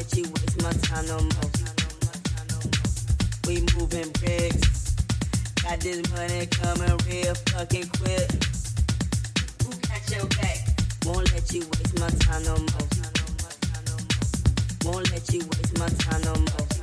let you waste my time no more. We moving bricks. Got this money coming real fucking quick. Who your back? Won't let you waste my time no more. Won't let you waste my time no more.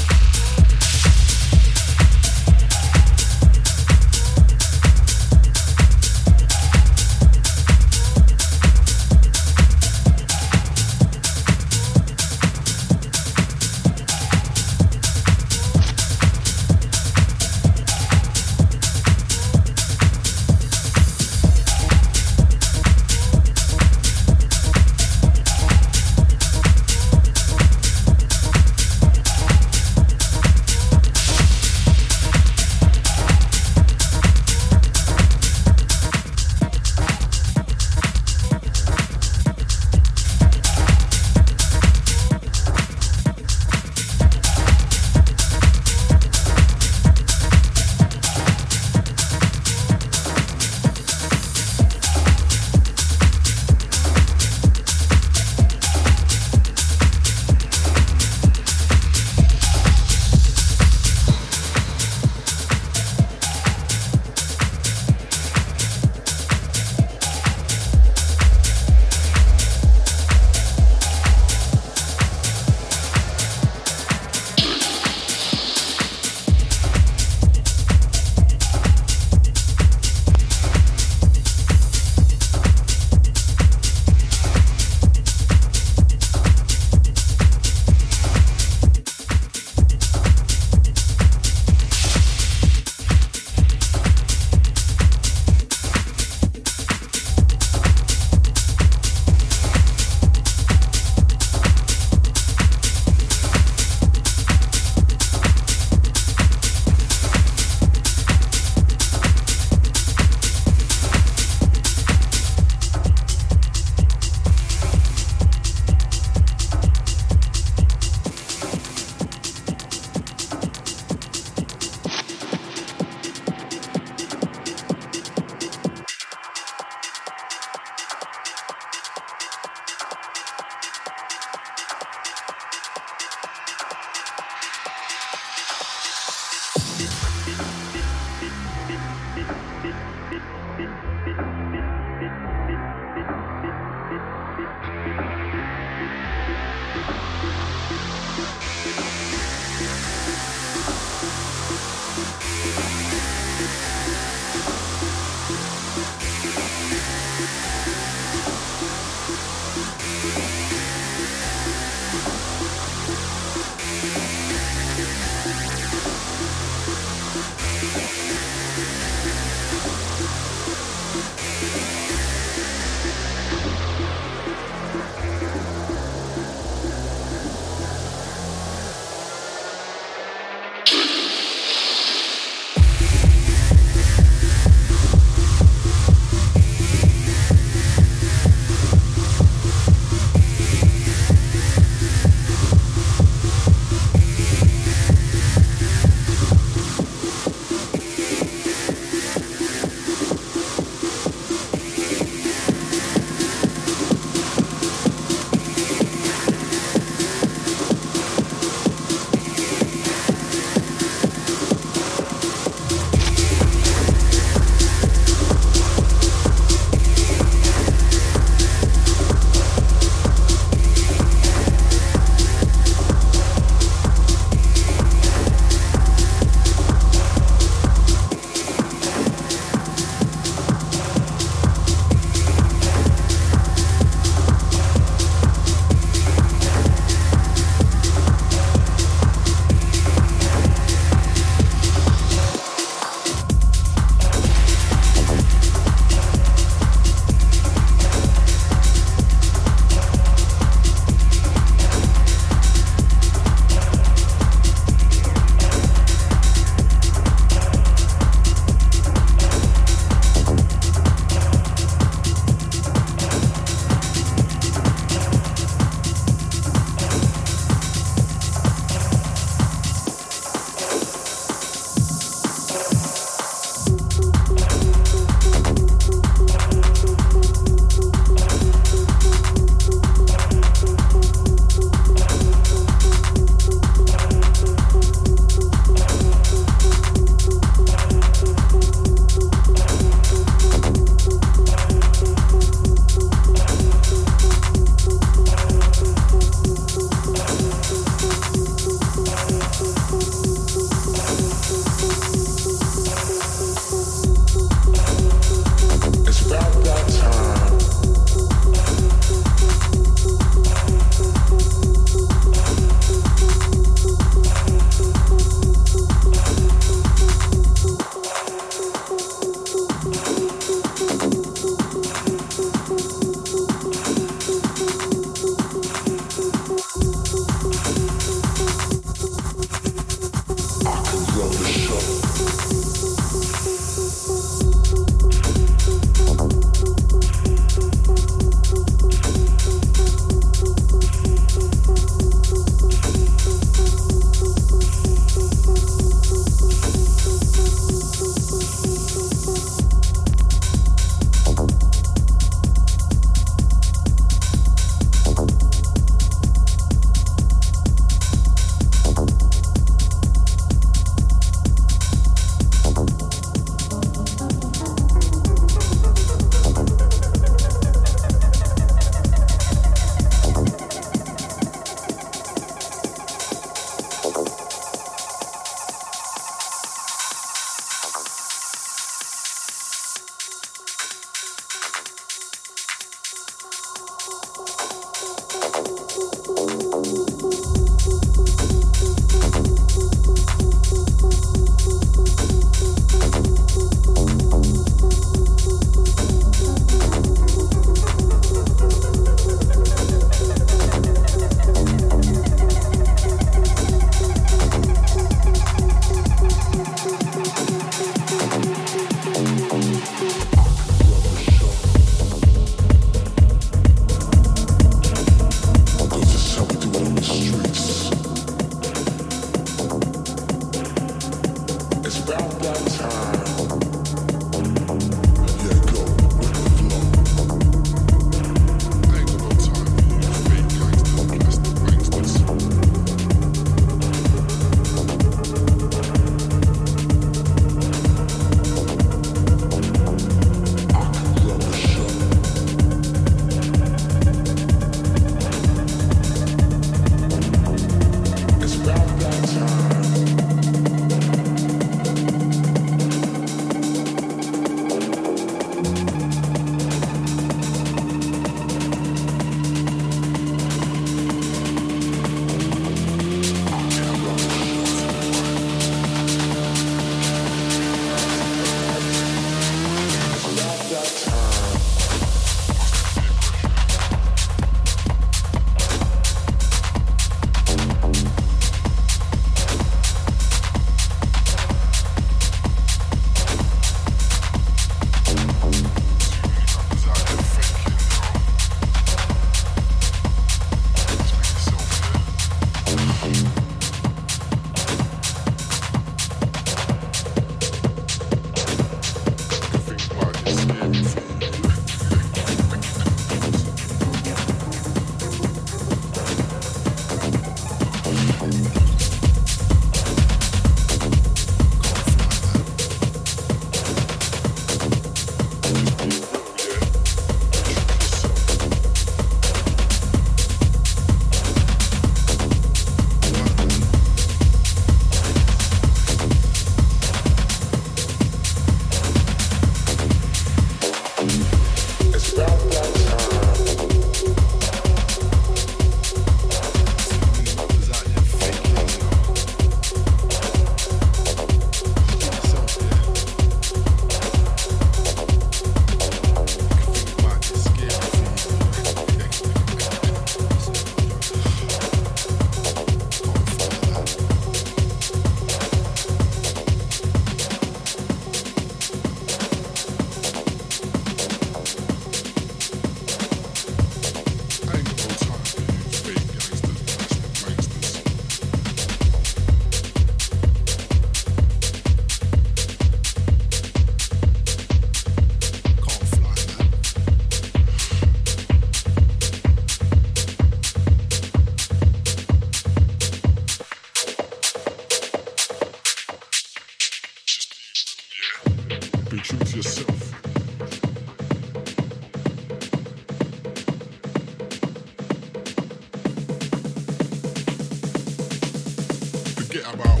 about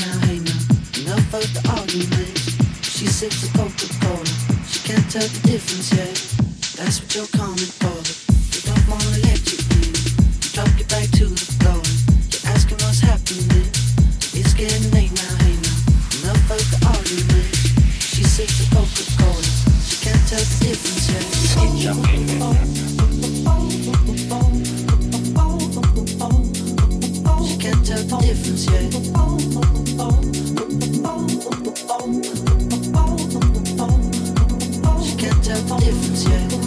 now, hey now, enough of the arguments. She sips a Coca-Cola, she can't tell the difference yet. That's what you're calling for. You don't wanna let you in. You drop your back to the floor. You're asking what's happening. It's getting late now, hey now, enough of the arguments. She sips a Coca-Cola, she can't tell the difference yet. Keep jumping. She can't tell the difference yet. Yeah.